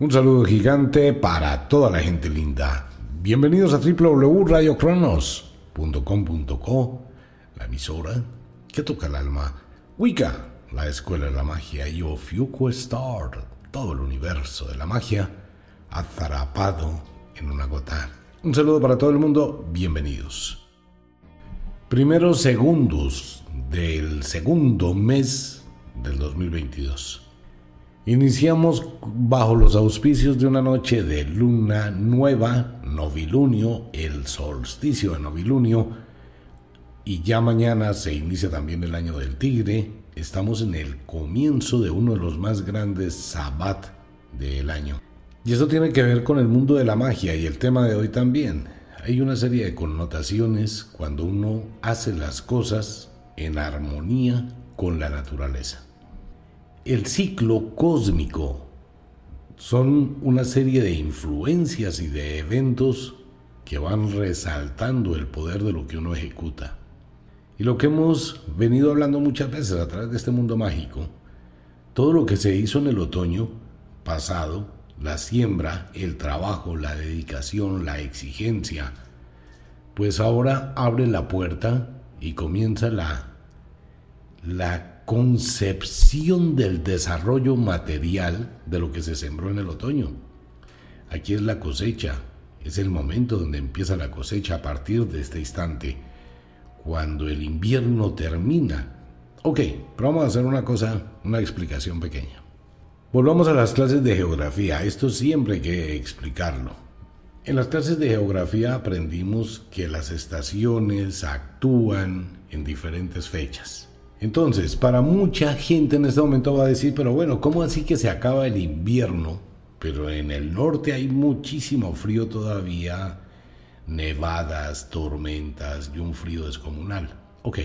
Un saludo gigante para toda la gente linda. Bienvenidos a www.radiocronos.com.co, la emisora que toca el alma. Wicca, la escuela de la magia y Ofiuco Star, todo el universo de la magia, azarapado en una gota. Un saludo para todo el mundo, bienvenidos. Primeros segundos del segundo mes del 2022. Iniciamos bajo los auspicios de una noche de luna nueva, novilunio, el solsticio de novilunio, y ya mañana se inicia también el año del tigre. Estamos en el comienzo de uno de los más grandes sabbat del año. Y eso tiene que ver con el mundo de la magia y el tema de hoy también. Hay una serie de connotaciones cuando uno hace las cosas en armonía con la naturaleza. El ciclo cósmico son una serie de influencias y de eventos que van resaltando el poder de lo que uno ejecuta. Y lo que hemos venido hablando muchas veces a través de este mundo mágico, todo lo que se hizo en el otoño pasado, la siembra, el trabajo, la dedicación, la exigencia, pues ahora abre la puerta y comienza la, la concepción del desarrollo material de lo que se sembró en el otoño. Aquí es la cosecha, es el momento donde empieza la cosecha a partir de este instante, cuando el invierno termina. Ok, pero vamos a hacer una cosa, una explicación pequeña. Volvamos a las clases de geografía, esto siempre hay que explicarlo. En las clases de geografía aprendimos que las estaciones actúan en diferentes fechas. Entonces, para mucha gente en este momento va a decir, pero bueno, ¿cómo así que se acaba el invierno? Pero en el norte hay muchísimo frío todavía, nevadas, tormentas y un frío descomunal. Ok.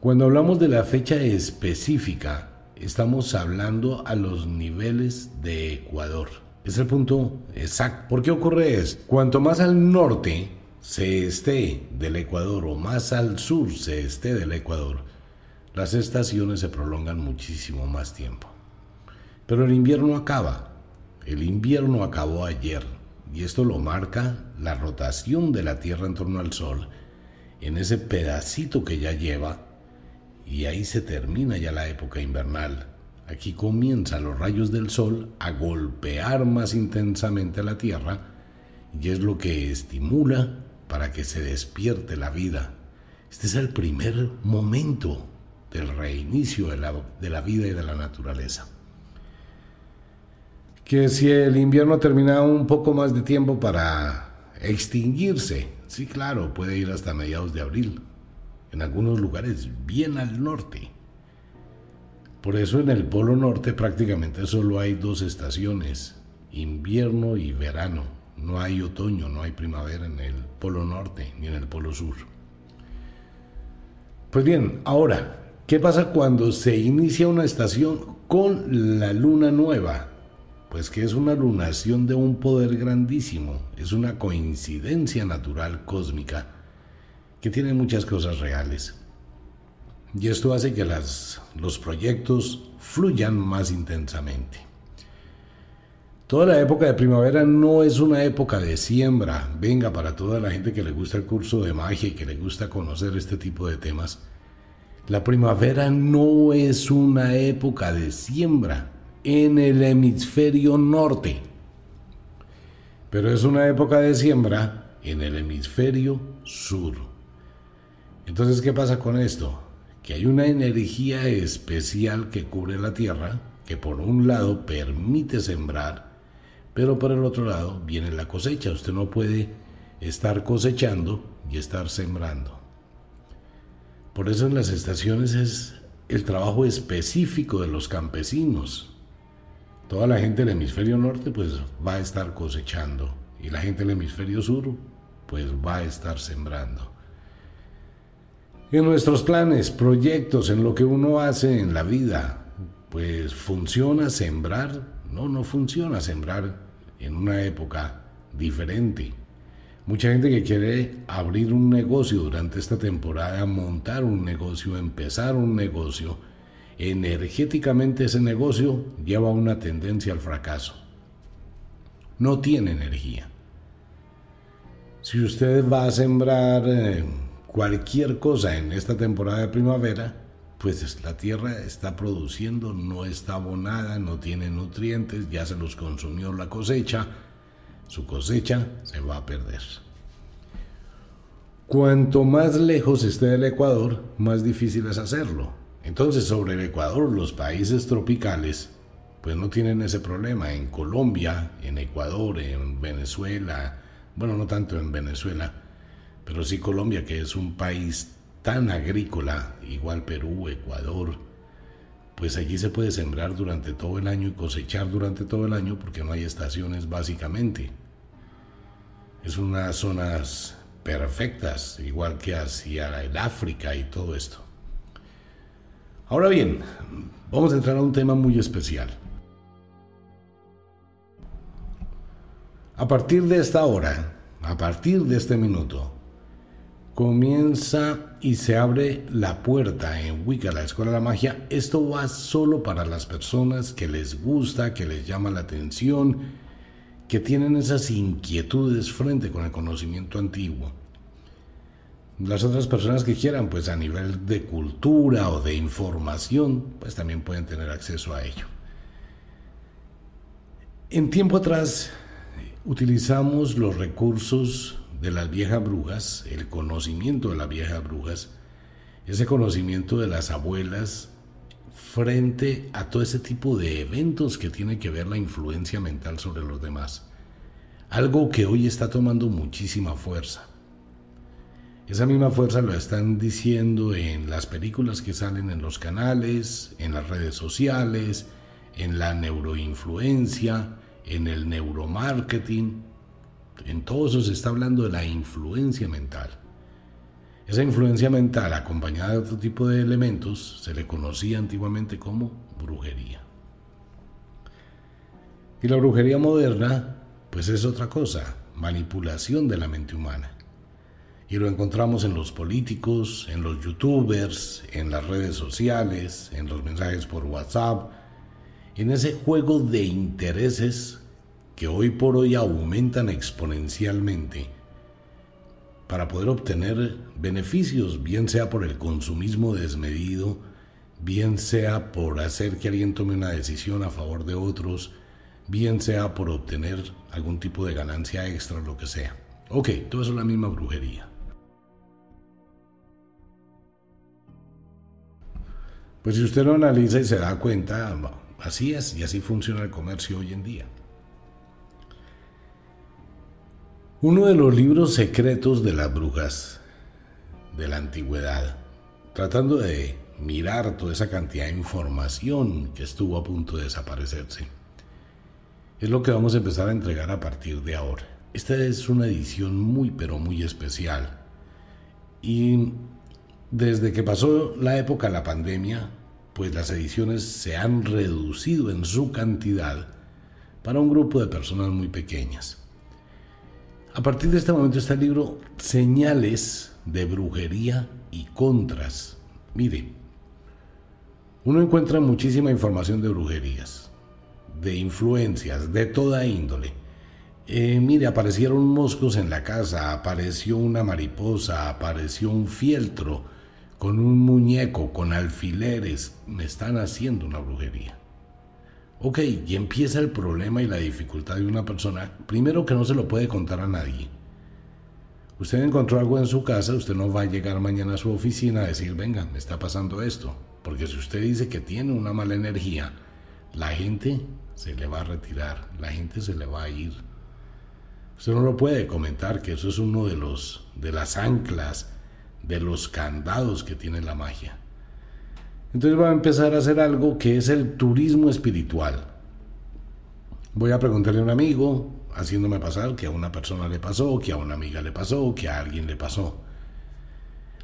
Cuando hablamos de la fecha específica, estamos hablando a los niveles de Ecuador. Es el punto exacto. ¿Por qué ocurre esto? Cuanto más al norte se esté del Ecuador o más al sur se esté del Ecuador, las estaciones se prolongan muchísimo más tiempo. Pero el invierno acaba. El invierno acabó ayer y esto lo marca la rotación de la Tierra en torno al Sol en ese pedacito que ya lleva y ahí se termina ya la época invernal. Aquí comienzan los rayos del sol a golpear más intensamente la Tierra y es lo que estimula para que se despierte la vida. Este es el primer momento del reinicio de la, de la vida y de la naturaleza. Que si el invierno termina un poco más de tiempo para extinguirse, sí claro, puede ir hasta mediados de abril, en algunos lugares bien al norte. Por eso en el Polo Norte prácticamente solo hay dos estaciones, invierno y verano. No hay otoño, no hay primavera en el Polo Norte ni en el Polo Sur. Pues bien, ahora, ¿qué pasa cuando se inicia una estación con la luna nueva? Pues que es una lunación de un poder grandísimo, es una coincidencia natural cósmica que tiene muchas cosas reales. Y esto hace que los proyectos fluyan más intensamente. Toda la época de primavera no es una época de siembra. Venga, para toda la gente que le gusta el curso de magia y que le gusta conocer este tipo de temas, la primavera no es una época de siembra en el hemisferio norte, pero es una época de siembra en el hemisferio sur. Entonces, ¿qué pasa con esto? que hay una energía especial que cubre la tierra, que por un lado permite sembrar, pero por el otro lado viene la cosecha. Usted no puede estar cosechando y estar sembrando. Por eso en las estaciones es el trabajo específico de los campesinos. Toda la gente del hemisferio norte pues va a estar cosechando y la gente del hemisferio sur pues va a estar sembrando en nuestros planes, proyectos, en lo que uno hace en la vida, pues funciona sembrar, no, no funciona sembrar en una época diferente. Mucha gente que quiere abrir un negocio durante esta temporada, montar un negocio, empezar un negocio, energéticamente ese negocio lleva una tendencia al fracaso. No tiene energía. Si usted va a sembrar eh, cualquier cosa en esta temporada de primavera, pues la tierra está produciendo, no está abonada, no tiene nutrientes, ya se los consumió la cosecha, su cosecha se va a perder. Cuanto más lejos esté del Ecuador, más difícil es hacerlo. Entonces, sobre el Ecuador, los países tropicales, pues no tienen ese problema. En Colombia, en Ecuador, en Venezuela, bueno, no tanto en Venezuela, pero sí Colombia, que es un país tan agrícola, igual Perú, Ecuador, pues allí se puede sembrar durante todo el año y cosechar durante todo el año porque no hay estaciones básicamente. Es unas zonas perfectas, igual que hacia el África y todo esto. Ahora bien, vamos a entrar a un tema muy especial. A partir de esta hora, a partir de este minuto, comienza y se abre la puerta en Wicca, la Escuela de la Magia. Esto va solo para las personas que les gusta, que les llama la atención, que tienen esas inquietudes frente con el conocimiento antiguo. Las otras personas que quieran, pues a nivel de cultura o de información, pues también pueden tener acceso a ello. En tiempo atrás utilizamos los recursos de las viejas brujas, el conocimiento de las viejas brujas, ese conocimiento de las abuelas frente a todo ese tipo de eventos que tiene que ver la influencia mental sobre los demás. Algo que hoy está tomando muchísima fuerza. Esa misma fuerza lo están diciendo en las películas que salen en los canales, en las redes sociales, en la neuroinfluencia, en el neuromarketing. En todo eso se está hablando de la influencia mental. Esa influencia mental acompañada de otro tipo de elementos se le conocía antiguamente como brujería. Y la brujería moderna, pues es otra cosa, manipulación de la mente humana. Y lo encontramos en los políticos, en los youtubers, en las redes sociales, en los mensajes por WhatsApp, en ese juego de intereses que hoy por hoy aumentan exponencialmente para poder obtener beneficios, bien sea por el consumismo desmedido, bien sea por hacer que alguien tome una decisión a favor de otros, bien sea por obtener algún tipo de ganancia extra, lo que sea. Ok, todo eso es la misma brujería. Pues si usted lo analiza y se da cuenta, así es y así funciona el comercio hoy en día. Uno de los libros secretos de las brujas de la antigüedad, tratando de mirar toda esa cantidad de información que estuvo a punto de desaparecerse, es lo que vamos a empezar a entregar a partir de ahora. Esta es una edición muy pero muy especial y desde que pasó la época de la pandemia, pues las ediciones se han reducido en su cantidad para un grupo de personas muy pequeñas. A partir de este momento está el libro Señales de brujería y contras. Mire, uno encuentra muchísima información de brujerías, de influencias, de toda índole. Eh, mire, aparecieron moscos en la casa, apareció una mariposa, apareció un fieltro, con un muñeco, con alfileres, me están haciendo una brujería. Ok, y empieza el problema y la dificultad de una persona, primero que no se lo puede contar a nadie. Usted encontró algo en su casa, usted no va a llegar mañana a su oficina a decir, venga, me está pasando esto. Porque si usted dice que tiene una mala energía, la gente se le va a retirar, la gente se le va a ir. Usted no lo puede comentar que eso es uno de los de las anclas de los candados que tiene la magia. Entonces voy a empezar a hacer algo que es el turismo espiritual. Voy a preguntarle a un amigo, haciéndome pasar que a una persona le pasó, que a una amiga le pasó, que a alguien le pasó.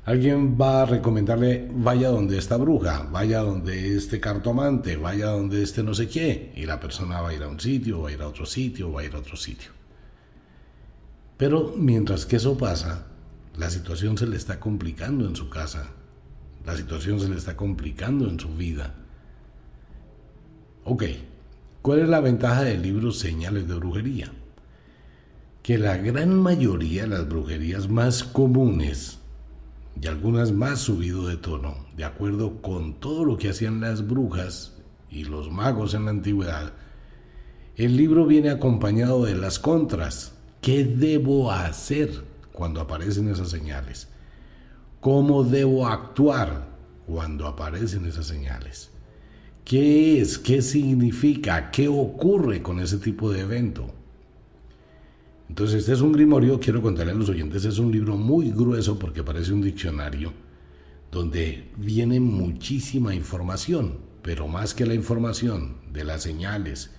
Alguien va a recomendarle, vaya donde esta bruja, vaya donde este cartomante, vaya donde este no sé qué. Y la persona va a ir a un sitio, va a ir a otro sitio, va a ir a otro sitio. Pero mientras que eso pasa, la situación se le está complicando en su casa, la situación se le está complicando en su vida. Ok, ¿cuál es la ventaja del libro Señales de Brujería? Que la gran mayoría de las brujerías más comunes y algunas más subido de tono, de acuerdo con todo lo que hacían las brujas y los magos en la antigüedad, el libro viene acompañado de las contras. ¿Qué debo hacer cuando aparecen esas señales? ¿Cómo debo actuar cuando aparecen esas señales? ¿Qué es? ¿Qué significa? ¿Qué ocurre con ese tipo de evento? Entonces, este es un grimorio, quiero contarle a los oyentes, es un libro muy grueso porque parece un diccionario donde viene muchísima información, pero más que la información de las señales,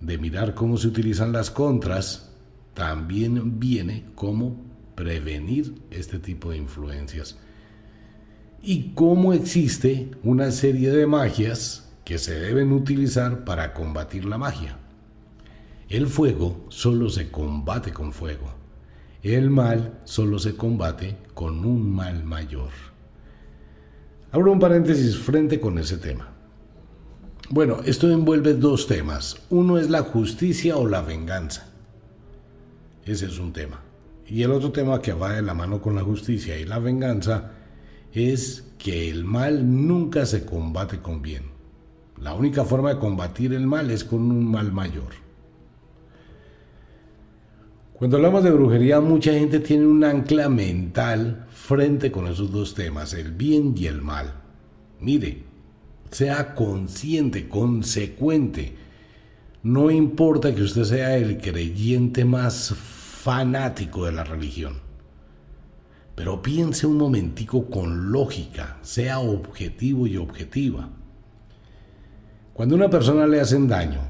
de mirar cómo se utilizan las contras, también viene cómo prevenir este tipo de influencias. Y cómo existe una serie de magias que se deben utilizar para combatir la magia. El fuego solo se combate con fuego. El mal solo se combate con un mal mayor. Abro un paréntesis frente con ese tema. Bueno, esto envuelve dos temas. Uno es la justicia o la venganza. Ese es un tema. Y el otro tema que va de la mano con la justicia y la venganza es que el mal nunca se combate con bien. La única forma de combatir el mal es con un mal mayor. Cuando hablamos de brujería, mucha gente tiene un ancla mental frente con esos dos temas, el bien y el mal. Mire, sea consciente, consecuente. No importa que usted sea el creyente más fanático de la religión. Pero piense un momentico con lógica, sea objetivo y objetiva. Cuando una persona le hacen daño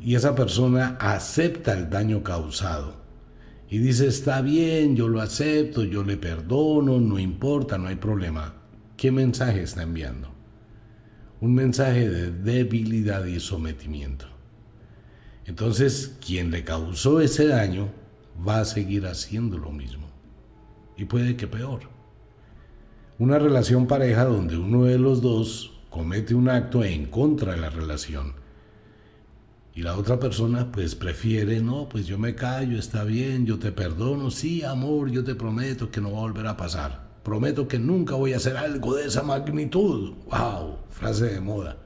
y esa persona acepta el daño causado y dice está bien, yo lo acepto, yo le perdono, no importa, no hay problema, ¿qué mensaje está enviando? un mensaje de debilidad y sometimiento. Entonces, quien le causó ese daño va a seguir haciendo lo mismo. Y puede que peor. Una relación pareja donde uno de los dos comete un acto en contra de la relación y la otra persona pues prefiere, no, pues yo me callo, está bien, yo te perdono, sí, amor, yo te prometo que no va a volver a pasar. Prometo que nunca voy a hacer algo de esa magnitud. ¡Wow! Frase de moda.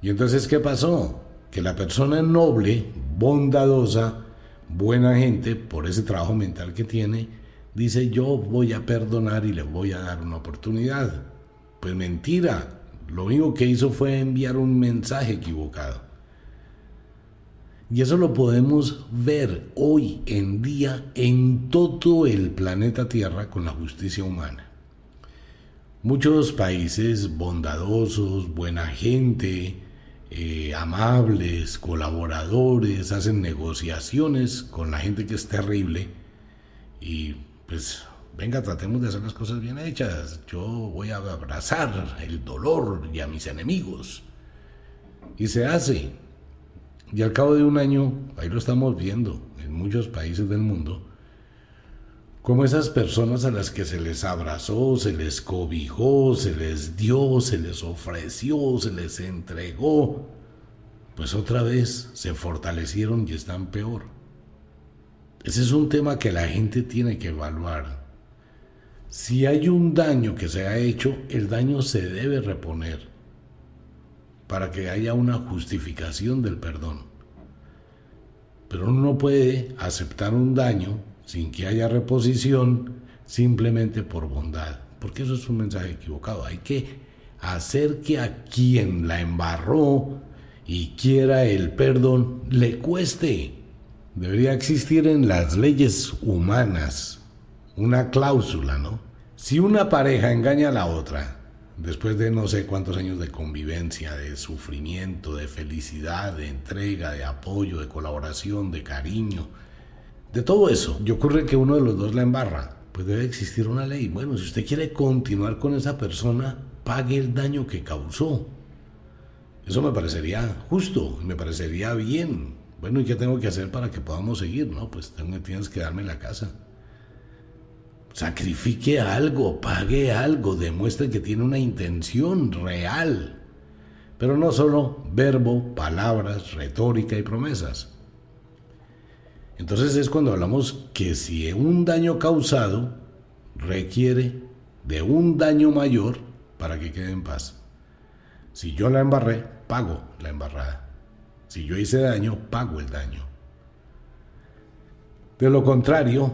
Y entonces, ¿qué pasó? Que la persona noble, bondadosa, buena gente, por ese trabajo mental que tiene, dice yo voy a perdonar y le voy a dar una oportunidad. Pues mentira. Lo único que hizo fue enviar un mensaje equivocado. Y eso lo podemos ver hoy en día en todo el planeta Tierra con la justicia humana. Muchos países bondadosos, buena gente, eh, amables, colaboradores, hacen negociaciones con la gente que es terrible y pues venga, tratemos de hacer las cosas bien hechas. Yo voy a abrazar el dolor y a mis enemigos. Y se hace. Y al cabo de un año, ahí lo estamos viendo en muchos países del mundo, como esas personas a las que se les abrazó, se les cobijó, se les dio, se les ofreció, se les entregó, pues otra vez se fortalecieron y están peor. Ese es un tema que la gente tiene que evaluar. Si hay un daño que se ha hecho, el daño se debe reponer para que haya una justificación del perdón. Pero uno no puede aceptar un daño sin que haya reposición simplemente por bondad, porque eso es un mensaje equivocado. Hay que hacer que a quien la embarró y quiera el perdón le cueste. Debería existir en las leyes humanas una cláusula, ¿no? Si una pareja engaña a la otra después de no sé cuántos años de convivencia, de sufrimiento, de felicidad, de entrega, de apoyo, de colaboración, de cariño, de todo eso, y ocurre que uno de los dos la embarra, pues debe existir una ley. Bueno, si usted quiere continuar con esa persona, pague el daño que causó. Eso me parecería justo, me parecería bien. Bueno, ¿y qué tengo que hacer para que podamos seguir? No, pues tienes que darme la casa. sacrifique algo, pague algo, demuestre que tiene una intención real. Pero no solo verbo, palabras, retórica y promesas. Entonces es cuando hablamos que si un daño causado requiere de un daño mayor para que quede en paz. Si yo la embarré, pago la embarrada. Si yo hice daño, pago el daño. De lo contrario,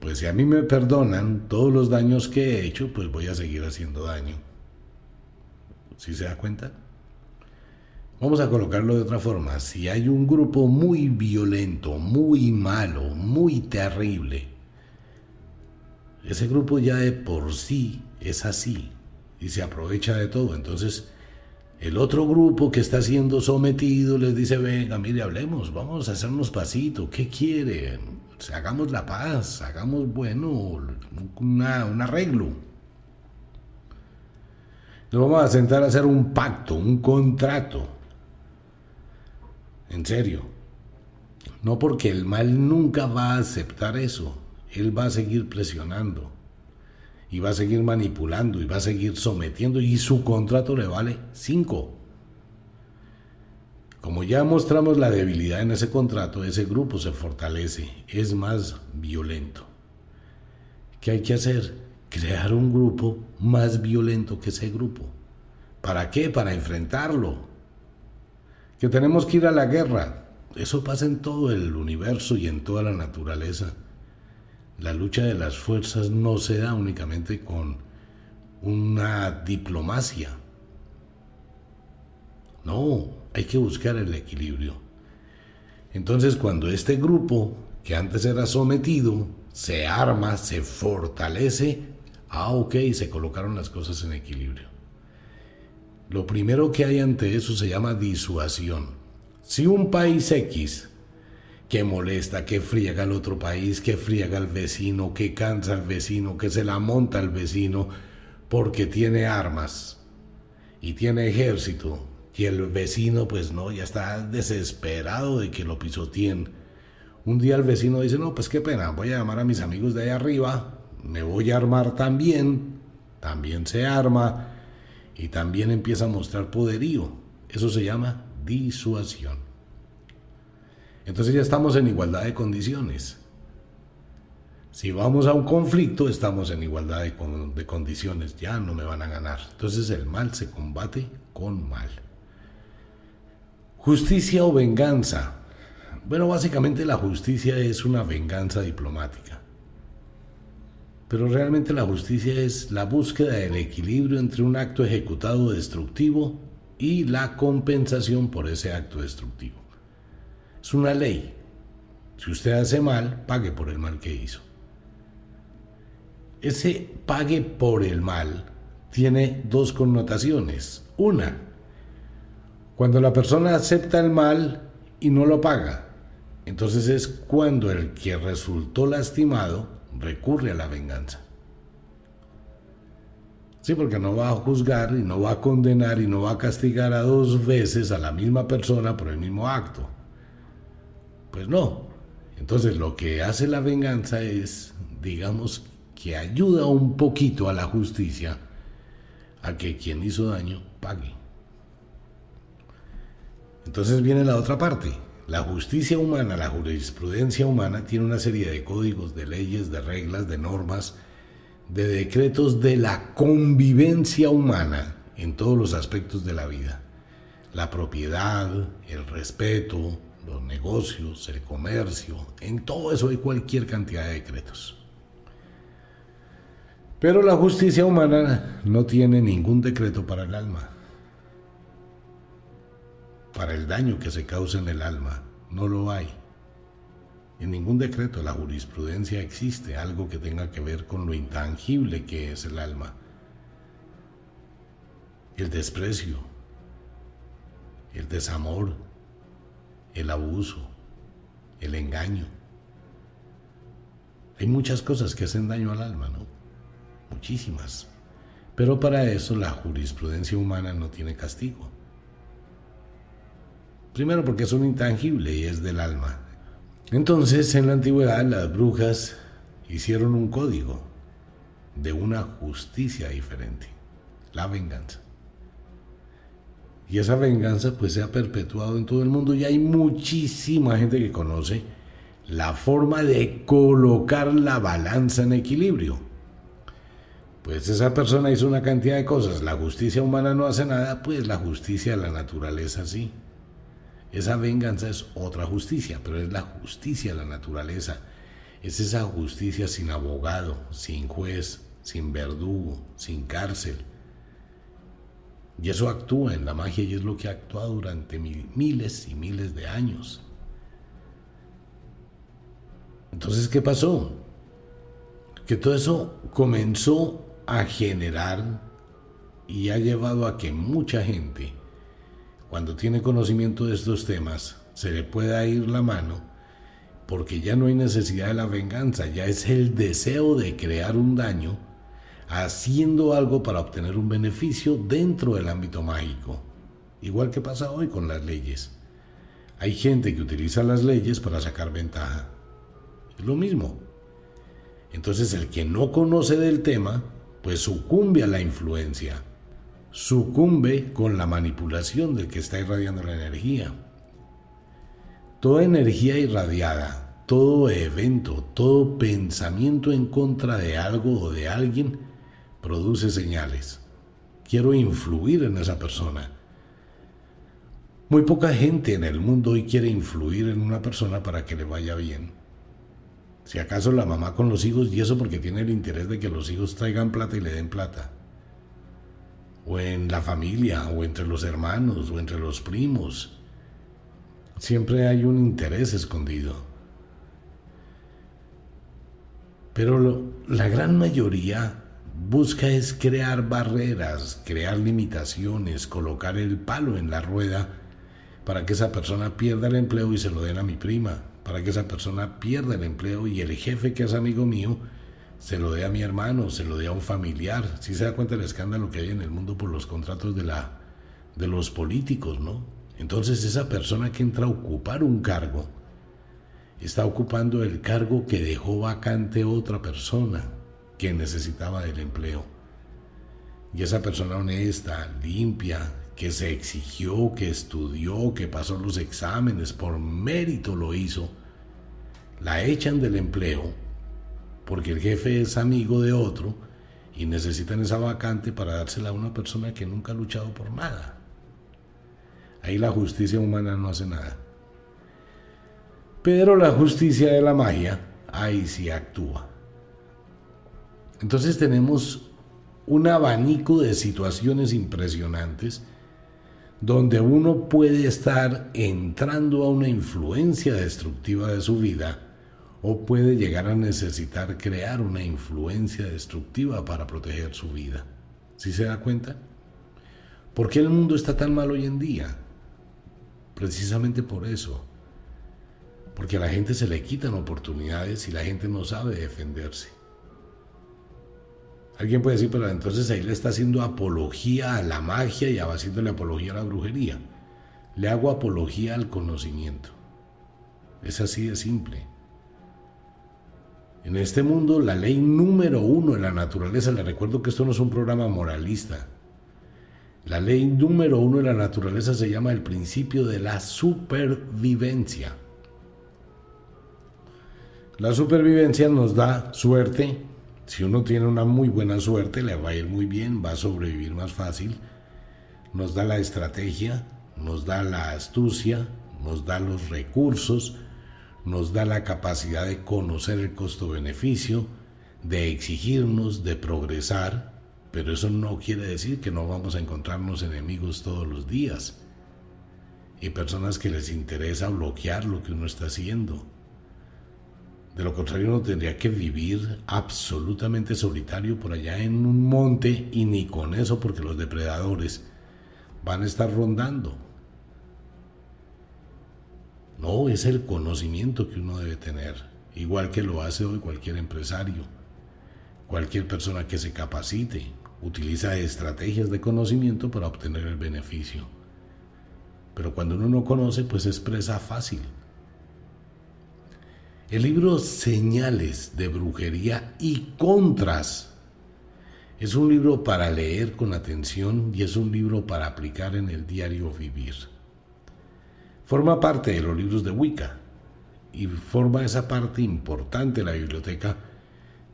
pues si a mí me perdonan todos los daños que he hecho, pues voy a seguir haciendo daño. ¿Sí se da cuenta? Vamos a colocarlo de otra forma. Si hay un grupo muy violento, muy malo, muy terrible, ese grupo ya de por sí es así y se aprovecha de todo. Entonces, el otro grupo que está siendo sometido les dice, venga, mire, hablemos, vamos a hacernos pasito, ¿qué quieren? hagamos la paz, hagamos, bueno, un arreglo. Nos vamos a sentar a hacer un pacto, un contrato. En serio. No porque el mal nunca va a aceptar eso. Él va a seguir presionando. Y va a seguir manipulando y va a seguir sometiendo. Y su contrato le vale 5. Como ya mostramos la debilidad en ese contrato, ese grupo se fortalece, es más violento. ¿Qué hay que hacer? Crear un grupo más violento que ese grupo. ¿Para qué? Para enfrentarlo que tenemos que ir a la guerra. Eso pasa en todo el universo y en toda la naturaleza. La lucha de las fuerzas no se da únicamente con una diplomacia. No, hay que buscar el equilibrio. Entonces cuando este grupo, que antes era sometido, se arma, se fortalece, ah, ok, se colocaron las cosas en equilibrio. Lo primero que hay ante eso se llama disuasión. Si un país X que molesta, que friega al otro país, que friega al vecino, que cansa al vecino, que se la monta al vecino porque tiene armas y tiene ejército, y el vecino pues no, ya está desesperado de que lo pisoteen. Un día el vecino dice, no, pues qué pena, voy a llamar a mis amigos de ahí arriba, me voy a armar también, también se arma, y también empieza a mostrar poderío. Eso se llama disuasión. Entonces ya estamos en igualdad de condiciones. Si vamos a un conflicto, estamos en igualdad de, de, condiciones, ya no me van a ganar. Entonces el mal se combate con mal. Justicia o venganza. Bueno, básicamente la justicia es una venganza diplomática. Pero realmente la justicia es la búsqueda del equilibrio entre un acto ejecutado destructivo y la compensación por ese acto destructivo. Es una ley. Si usted hace mal, pague por el mal que hizo. Ese pague por el mal tiene dos connotaciones. Una, cuando la persona acepta el mal y no lo paga. Entonces es cuando el que resultó lastimado recurre a la venganza. Sí, porque no va a juzgar y no va a condenar y no va a castigar a dos veces a la misma persona por el mismo acto. Pues no. Entonces lo que hace la venganza es, digamos, que ayuda un poquito a la justicia a que quien hizo daño pague. Entonces viene la otra parte. La justicia humana, la jurisprudencia humana tiene una serie de códigos, de leyes, de reglas, de normas, de decretos de la convivencia humana en todos los aspectos de la vida. La propiedad, el respeto, los negocios, el comercio, en todo eso hay cualquier cantidad de decretos. Pero la justicia humana no tiene ningún decreto para el alma para el daño que se causa en el alma. No lo hay. En ningún decreto de la jurisprudencia existe algo que tenga que ver con lo intangible que es el alma. El desprecio, el desamor, el abuso, el engaño. Hay muchas cosas que hacen daño al alma, ¿no? Muchísimas. Pero para eso la jurisprudencia humana no tiene castigo. Primero porque es un intangible y es del alma. Entonces, en la antigüedad, las brujas hicieron un código de una justicia diferente, la venganza. Y esa venganza pues se ha perpetuado en todo el mundo y hay muchísima gente que conoce la forma de colocar la balanza en equilibrio. Pues esa persona hizo una cantidad de cosas, la justicia humana no hace nada, pues la justicia de la naturaleza sí. Esa venganza es otra justicia, pero es la justicia de la naturaleza. Es esa justicia sin abogado, sin juez, sin verdugo, sin cárcel y eso actúa en la magia y es lo que ha actuado durante miles y miles de años. Entonces, ¿qué pasó? Que todo eso comenzó a generar y ha llevado a que mucha gente, cuando tiene conocimiento de estos temas, se le pueda ir la mano, porque ya no hay necesidad de la venganza, ya es el deseo de crear un daño haciendo algo para obtener un beneficio dentro del ámbito mágico. Igual que pasa hoy con las leyes. Hay gente que utiliza las leyes para sacar ventaja. Es lo mismo. Entonces el que no conoce del tema, pues sucumbe a la influencia. Sucumbe con la manipulación del que está irradiando la energía. Toda energía irradiada, todo evento, todo pensamiento en contra de algo o de alguien produce señales. Quiero influir en esa persona. Muy poca gente en el mundo hoy quiere influir en una persona para que le vaya bien. Si acaso la mamá con los hijos y eso porque tiene el interés de que los hijos traigan plata y le den plata. O en la familia, o entre los hermanos, o entre los primos. Siempre hay un interés escondido. Pero la gran mayoría busca es crear barreras, crear limitaciones, colocar el palo en la rueda para que esa persona pierda el empleo y se lo den a mi prima, para que esa persona pierda el empleo y el jefe que es amigo mío se lo dé a mi hermano, se lo dé a un familiar. Si se da cuenta del escándalo que hay en el mundo por los contratos de la de los políticos, ¿no? Entonces esa persona que entra a ocupar un cargo está ocupando el cargo que dejó vacante otra persona que necesitaba del empleo. Y esa persona honesta, limpia, que se exigió, que estudió, que pasó los exámenes, por mérito lo hizo, la echan del empleo porque el jefe es amigo de otro y necesitan esa vacante para dársela a una persona que nunca ha luchado por nada. Ahí la justicia humana no hace nada. Pero la justicia de la magia, ahí sí actúa. Entonces tenemos un abanico de situaciones impresionantes donde uno puede estar entrando a una influencia destructiva de su vida o puede llegar a necesitar crear una influencia destructiva para proteger su vida. ¿Sí se da cuenta? ¿Por qué el mundo está tan mal hoy en día? Precisamente por eso. Porque a la gente se le quitan oportunidades y la gente no sabe defenderse. Alguien puede decir, pero entonces ahí le está haciendo apología a la magia y haciéndole apología a la brujería. Le hago apología al conocimiento. Es así de simple. En este mundo, la ley número uno en la naturaleza, le recuerdo que esto no es un programa moralista. La ley número uno en la naturaleza se llama el principio de la supervivencia. La supervivencia nos da suerte, si uno tiene una muy buena suerte, le va a ir muy bien, va a sobrevivir más fácil. Nos da la estrategia, nos da la astucia, nos da los recursos, nos da la capacidad de conocer el costo-beneficio, de exigirnos, de progresar, pero eso no quiere decir que no vamos a encontrarnos enemigos todos los días y personas que les interesa bloquear lo que uno está haciendo de lo contrario uno tendría que vivir absolutamente solitario por allá en un monte y ni con eso porque los depredadores van a estar rondando. No, es el conocimiento que uno debe tener, igual que lo hace hoy cualquier empresario, cualquier persona que se capacite, utiliza estrategias de conocimiento para obtener el beneficio. Pero cuando uno no conoce, pues es presa fácil. El libro Señales de Brujería y Contras Es un libro para leer con atención y es un libro para aplicar en el diario vivir. Forma parte de los libros de Wicca y forma esa parte importante de la biblioteca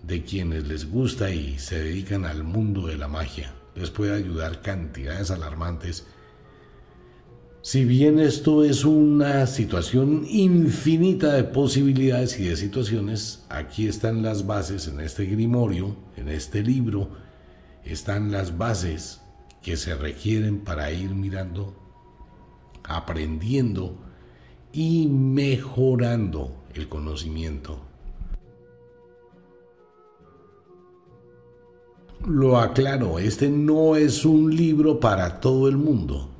de quienes les gusta y se dedican al mundo de la magia. Les puede ayudar cantidades alarmantes si bien esto es una situación infinita de posibilidades y de situaciones, aquí están las bases en este grimorio, en este libro, están las bases que se requieren para ir mirando, aprendiendo y mejorando el conocimiento. Lo aclaro, este no es un libro para todo el mundo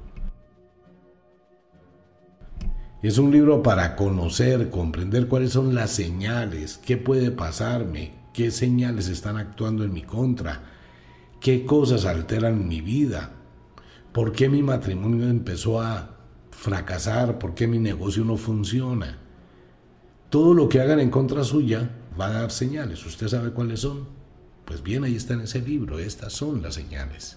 Es un libro para conocer, comprender cuáles son las señales, qué puede pasarme, qué señales están actuando en mi contra, qué cosas alteran mi vida, por qué mi matrimonio empezó a fracasar, por qué mi negocio no funciona. Todo lo que hagan en contra suya va a dar señales. ¿Usted sabe cuáles son? Pues bien, ahí está en ese libro. Estas son las señales.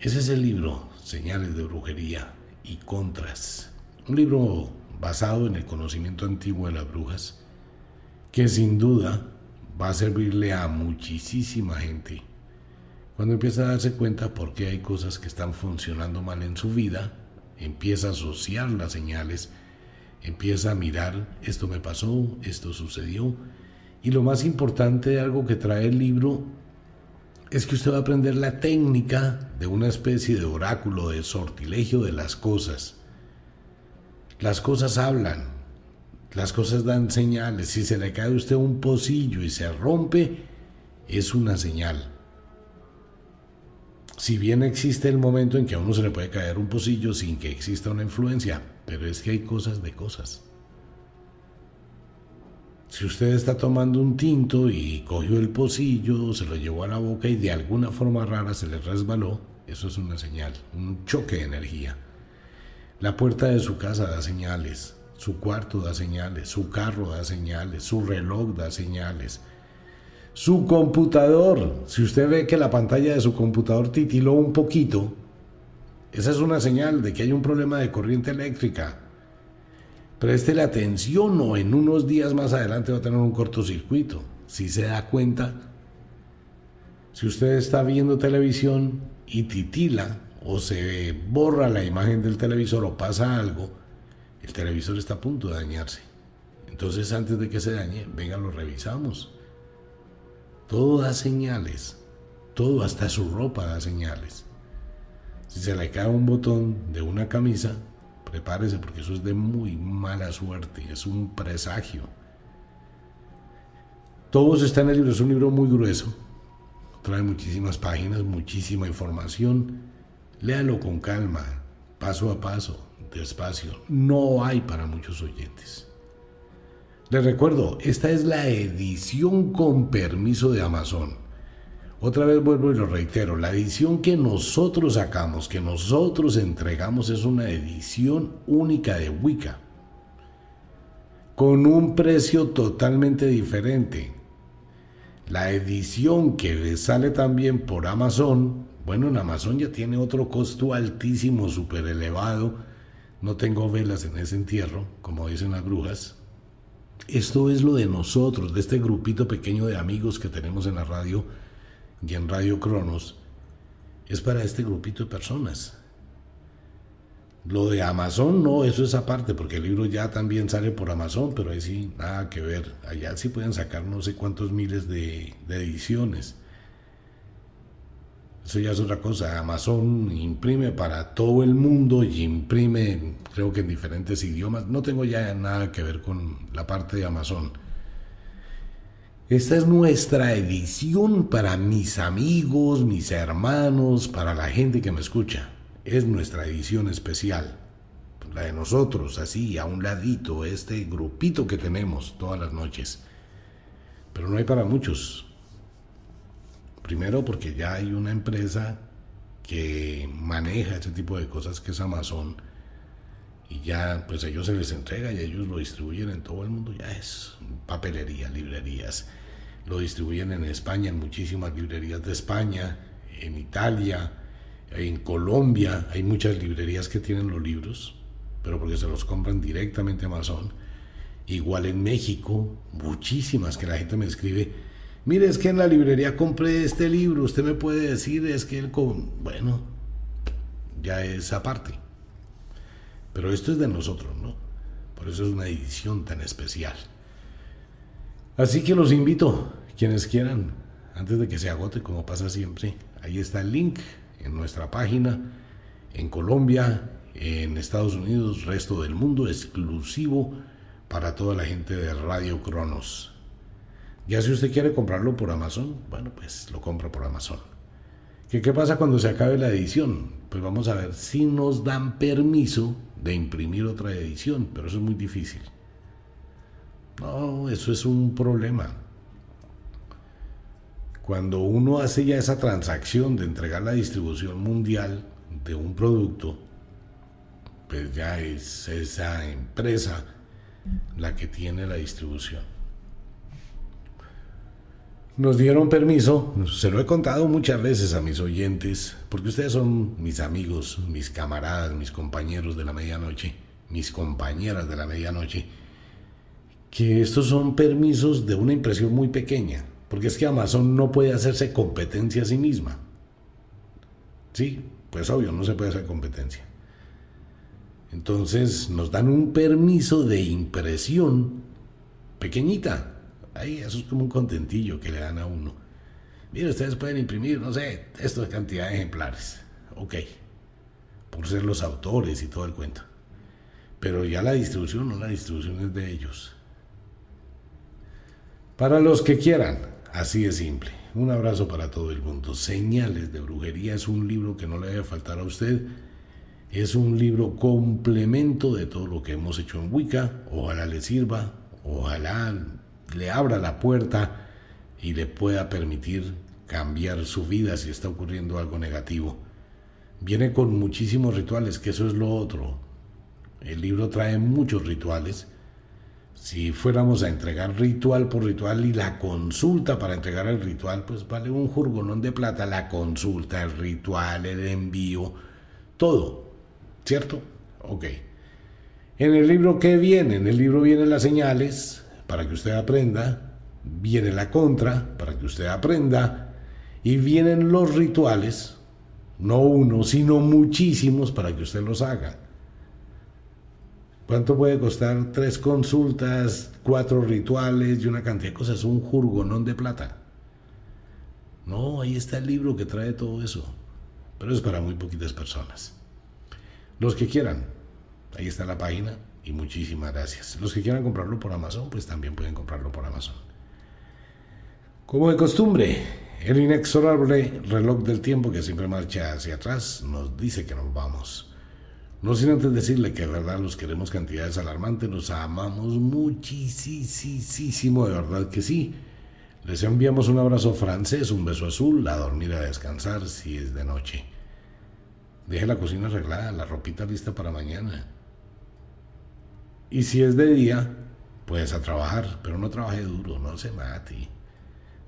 Ese es el libro, Señales de Brujería y contras. Un libro basado en el conocimiento antiguo de las brujas, que sin duda va a servirle a muchísima gente. Cuando empieza a darse cuenta por qué hay cosas que están funcionando mal en su vida, empieza a asociar las señales, empieza a mirar, esto me pasó, esto sucedió, y lo más importante de algo que trae el libro es que usted va a aprender la técnica de una especie de oráculo, de sortilegio de las cosas. Las cosas hablan, las cosas dan señales. Si se le cae a usted un pocillo y se rompe, es una señal. Si bien existe el momento en que a uno se le puede caer un pocillo sin que exista una influencia, pero es que hay cosas de cosas. Si usted está tomando un tinto y cogió el pocillo, se lo llevó a la boca y de alguna forma rara se le resbaló, eso es una señal, un choque de energía. La puerta de su casa da señales, su cuarto da señales, su carro da señales, su reloj da señales. Su computador, si usted ve que la pantalla de su computador titiló un poquito, esa es una señal de que hay un problema de corriente eléctrica preste la atención o en unos días más adelante va a tener un cortocircuito. Si se da cuenta, si usted está viendo televisión y titila o se borra la imagen del televisor o pasa algo, el televisor está a punto de dañarse. Entonces antes de que se dañe, venga, lo revisamos. Todo da señales, todo, hasta su ropa da señales. Si se le cae un botón de una camisa, prepárese porque eso es de muy mala suerte, es un presagio. Todo eso está en el libro, es un libro muy grueso, trae muchísimas páginas, muchísima información. Léalo con calma, paso a paso, despacio. No hay para muchos oyentes. Les recuerdo, esta es la edición con permiso de Amazon. Otra vez vuelvo y lo reitero, la edición que nosotros sacamos, que nosotros entregamos es una edición única de Wicca, con un precio totalmente diferente. La edición que sale también por Amazon, bueno, en Amazon ya tiene otro costo altísimo, súper elevado. No tengo velas en ese entierro, como dicen las brujas. Esto es lo de nosotros, de este grupito pequeño de amigos que tenemos en la radio y en Radio Cronos es para este grupito de personas. Lo de Amazon no, eso es aparte, porque el libro ya también sale por Amazon, pero ahí sí, nada que ver. Allá sí pueden sacar no sé cuántos miles de, de ediciones. Eso ya es otra cosa. Amazon imprime para todo el mundo y imprime, creo que en diferentes idiomas. No tengo ya nada que ver con la parte de Amazon. Esta es nuestra edición para mis amigos, mis hermanos, para la gente que me escucha. Es nuestra edición especial. La de nosotros, así, a un ladito, este grupito que tenemos todas las noches. Pero no hay para muchos. Primero porque ya hay una empresa que maneja este tipo de cosas que es Amazon y ya pues ellos se les entrega y ellos lo distribuyen en todo el mundo, ya es papelería, librerías. Lo distribuyen en España, en muchísimas librerías de España, en Italia, en Colombia. Hay muchas librerías que tienen los libros, pero porque se los compran directamente Amazon. Igual en México, muchísimas que la gente me escribe. Mire, es que en la librería compré este libro, usted me puede decir, es que él con... Bueno, ya es aparte. Pero esto es de nosotros, ¿no? Por eso es una edición tan especial. Así que los invito, quienes quieran, antes de que se agote, como pasa siempre, ahí está el link en nuestra página, en Colombia, en Estados Unidos, resto del mundo, exclusivo para toda la gente de Radio Cronos. Ya si usted quiere comprarlo por Amazon, bueno, pues lo compra por Amazon. ¿Qué, ¿Qué pasa cuando se acabe la edición? Pues vamos a ver si nos dan permiso de imprimir otra edición, pero eso es muy difícil. No, eso es un problema. Cuando uno hace ya esa transacción de entregar la distribución mundial de un producto, pues ya es esa empresa la que tiene la distribución. Nos dieron permiso, se lo he contado muchas veces a mis oyentes, porque ustedes son mis amigos, mis camaradas, mis compañeros de la medianoche, mis compañeras de la medianoche que estos son permisos de una impresión muy pequeña, porque es que Amazon no puede hacerse competencia a sí misma. Sí, pues obvio, no se puede hacer competencia. Entonces nos dan un permiso de impresión pequeñita. Ahí, eso es como un contentillo que le dan a uno. Mire, ustedes pueden imprimir, no sé, esto de cantidad de ejemplares. Ok. Por ser los autores y todo el cuento. Pero ya la distribución, no la distribución es de ellos. Para los que quieran, así de simple. Un abrazo para todo el mundo. Señales de brujería es un libro que no le debe faltar a usted. Es un libro complemento de todo lo que hemos hecho en Wicca. Ojalá le sirva, ojalá le abra la puerta y le pueda permitir cambiar su vida si está ocurriendo algo negativo. Viene con muchísimos rituales, que eso es lo otro. El libro trae muchos rituales si fuéramos a entregar ritual por ritual y la consulta para entregar el ritual, pues vale un jurgonón de plata, la consulta, el ritual, el envío, todo, ¿cierto? Ok. En el libro, ¿qué viene? En el libro vienen las señales para que usted aprenda, viene la contra para que usted aprenda, y vienen los rituales, no uno, sino muchísimos para que usted los haga. ¿Cuánto puede costar tres consultas, cuatro rituales y una cantidad de cosas? Un jurgonón de plata. No, ahí está el libro que trae todo eso. Pero es para muy poquitas personas. Los que quieran, ahí está la página y muchísimas gracias. Los que quieran comprarlo por Amazon, pues también pueden comprarlo por Amazon. Como de costumbre, el inexorable reloj del tiempo que siempre marcha hacia atrás nos dice que nos vamos. No sin antes decirle que de verdad los queremos cantidades alarmantes, los amamos muchísimo, de verdad que sí. Les enviamos un abrazo francés, un beso azul, a dormir a descansar si es de noche. Deje la cocina arreglada, la ropita lista para mañana. Y si es de día, pues a trabajar, pero no trabaje duro, no se mate.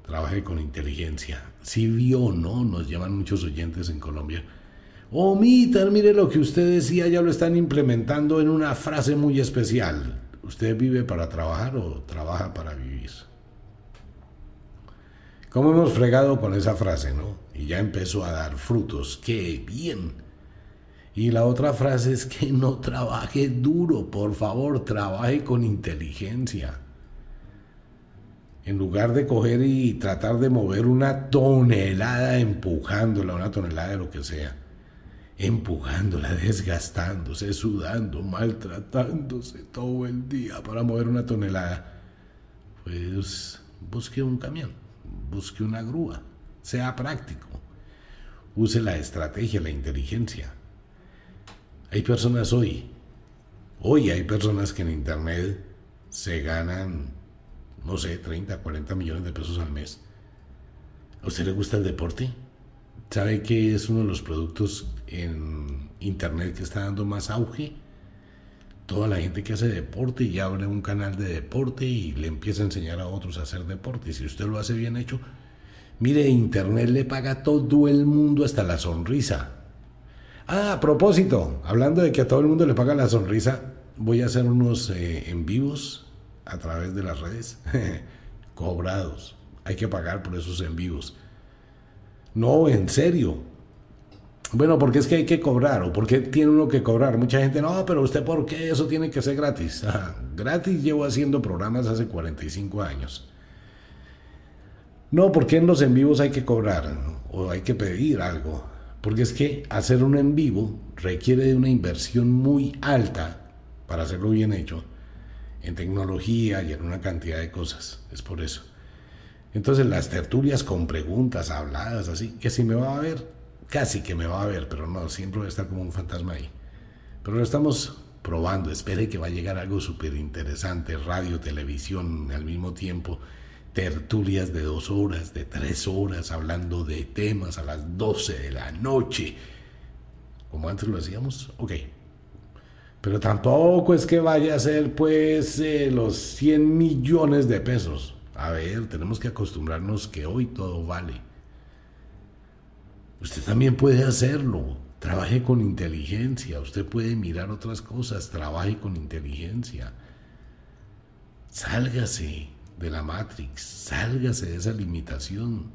Trabaje con inteligencia. Si vio no, nos llaman muchos oyentes en Colombia Omitan, mire lo que usted decía, ya lo están implementando en una frase muy especial. ¿Usted vive para trabajar o trabaja para vivir? ¿Cómo hemos fregado con esa frase, no? Y ya empezó a dar frutos. ¡Qué bien! Y la otra frase es que no trabaje duro, por favor, trabaje con inteligencia. En lugar de coger y tratar de mover una tonelada empujándola, una tonelada de lo que sea empujándola, desgastándose, sudando, maltratándose todo el día para mover una tonelada, pues busque un camión, busque una grúa, sea práctico, use la estrategia, la inteligencia. Hay personas hoy, hoy hay personas que en Internet se ganan, no sé, 30, 40 millones de pesos al mes. ¿A usted le gusta el deporte? ¿Sabe que es uno de los productos en Internet que está dando más auge? toda la gente que hace deporte y abre un canal de deporte y le empieza a enseñar a otros a hacer deporte. Y si usted lo hace bien hecho, mire, Internet le paga todo el mundo hasta la sonrisa. Ah, a propósito, hablando de que a todo el mundo le paga la sonrisa, voy a hacer unos eh, en vivos a través de las redes, cobrados. Hay que pagar por esos en vivos. No, en serio. Bueno, porque es que hay que cobrar, o porque tiene uno que cobrar. Mucha gente, no, pero usted, ¿por qué eso tiene que ser gratis? gratis llevo haciendo programas hace 45 años. No, porque en los en vivos hay que cobrar o hay que pedir algo. Porque es que hacer un en vivo requiere de una inversión muy alta para hacerlo bien hecho en tecnología y en una cantidad de cosas. Es por eso. Entonces las tertulias con preguntas habladas así, que si me va a ver, casi que me va a ver, pero no, siempre va a estar como un fantasma ahí. Pero lo estamos probando, espere que va a llegar algo súper interesante, radio, televisión al mismo tiempo, tertulias de dos horas, de tres horas, hablando de temas a las 12 de la noche, como antes lo hacíamos, ok. Pero tampoco es que vaya a ser pues eh, los 100 millones de pesos. A ver, tenemos que acostumbrarnos que hoy todo vale. Usted también puede hacerlo. Trabaje con inteligencia. Usted puede mirar otras cosas. Trabaje con inteligencia. Sálgase de la Matrix. Sálgase de esa limitación.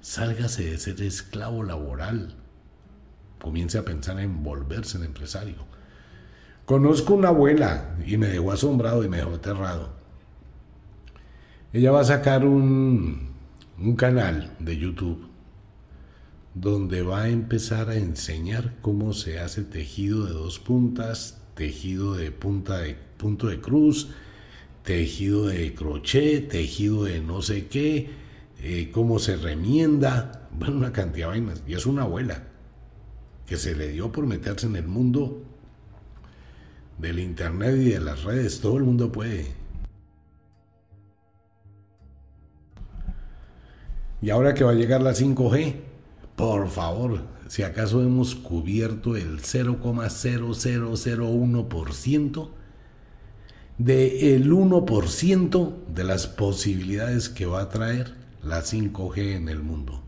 Sálgase de ser esclavo laboral. Comience a pensar en volverse en empresario. Conozco una abuela y me dejó asombrado y me dejó aterrado. Ella va a sacar un, un canal de YouTube donde va a empezar a enseñar cómo se hace tejido de dos puntas, tejido de punta de punto de cruz, tejido de crochet, tejido de no sé qué, eh, cómo se remienda, bueno, una cantidad de vainas. Y es una abuela que se le dio por meterse en el mundo del internet y de las redes. Todo el mundo puede. Y ahora que va a llegar la 5G, por favor, si acaso hemos cubierto el 0,0001% del 1% de las posibilidades que va a traer la 5G en el mundo.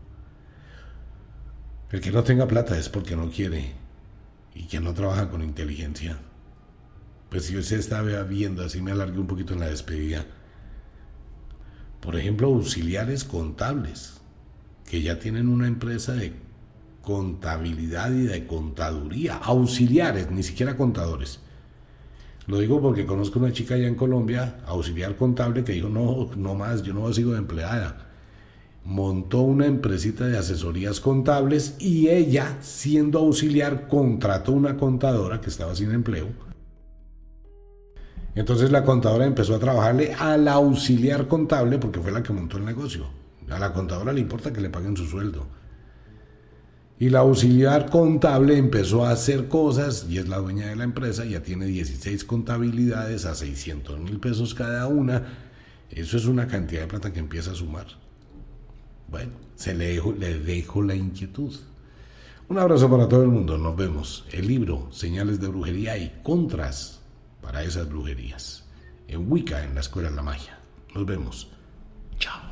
El que no tenga plata es porque no quiere y que no trabaja con inteligencia. Pues si usted estaba viendo, así me alargué un poquito en la despedida. Por ejemplo, auxiliares contables que ya tienen una empresa de contabilidad y de contaduría, auxiliares, ni siquiera contadores. Lo digo porque conozco una chica allá en Colombia, auxiliar contable, que dijo, no, no más, yo no sigo de empleada. Montó una empresita de asesorías contables y ella, siendo auxiliar, contrató una contadora que estaba sin empleo. Entonces la contadora empezó a trabajarle al auxiliar contable porque fue la que montó el negocio. A la contadora le importa que le paguen su sueldo. Y la auxiliar contable empezó a hacer cosas y es la dueña de la empresa, ya tiene 16 contabilidades a 600 mil pesos cada una. Eso es una cantidad de plata que empieza a sumar. Bueno, se le dejo, le dejo la inquietud. Un abrazo para todo el mundo, nos vemos. El libro, Señales de Brujería y Contras para esas brujerías. En Wicca, en la Escuela de la Magia. Nos vemos. Chao.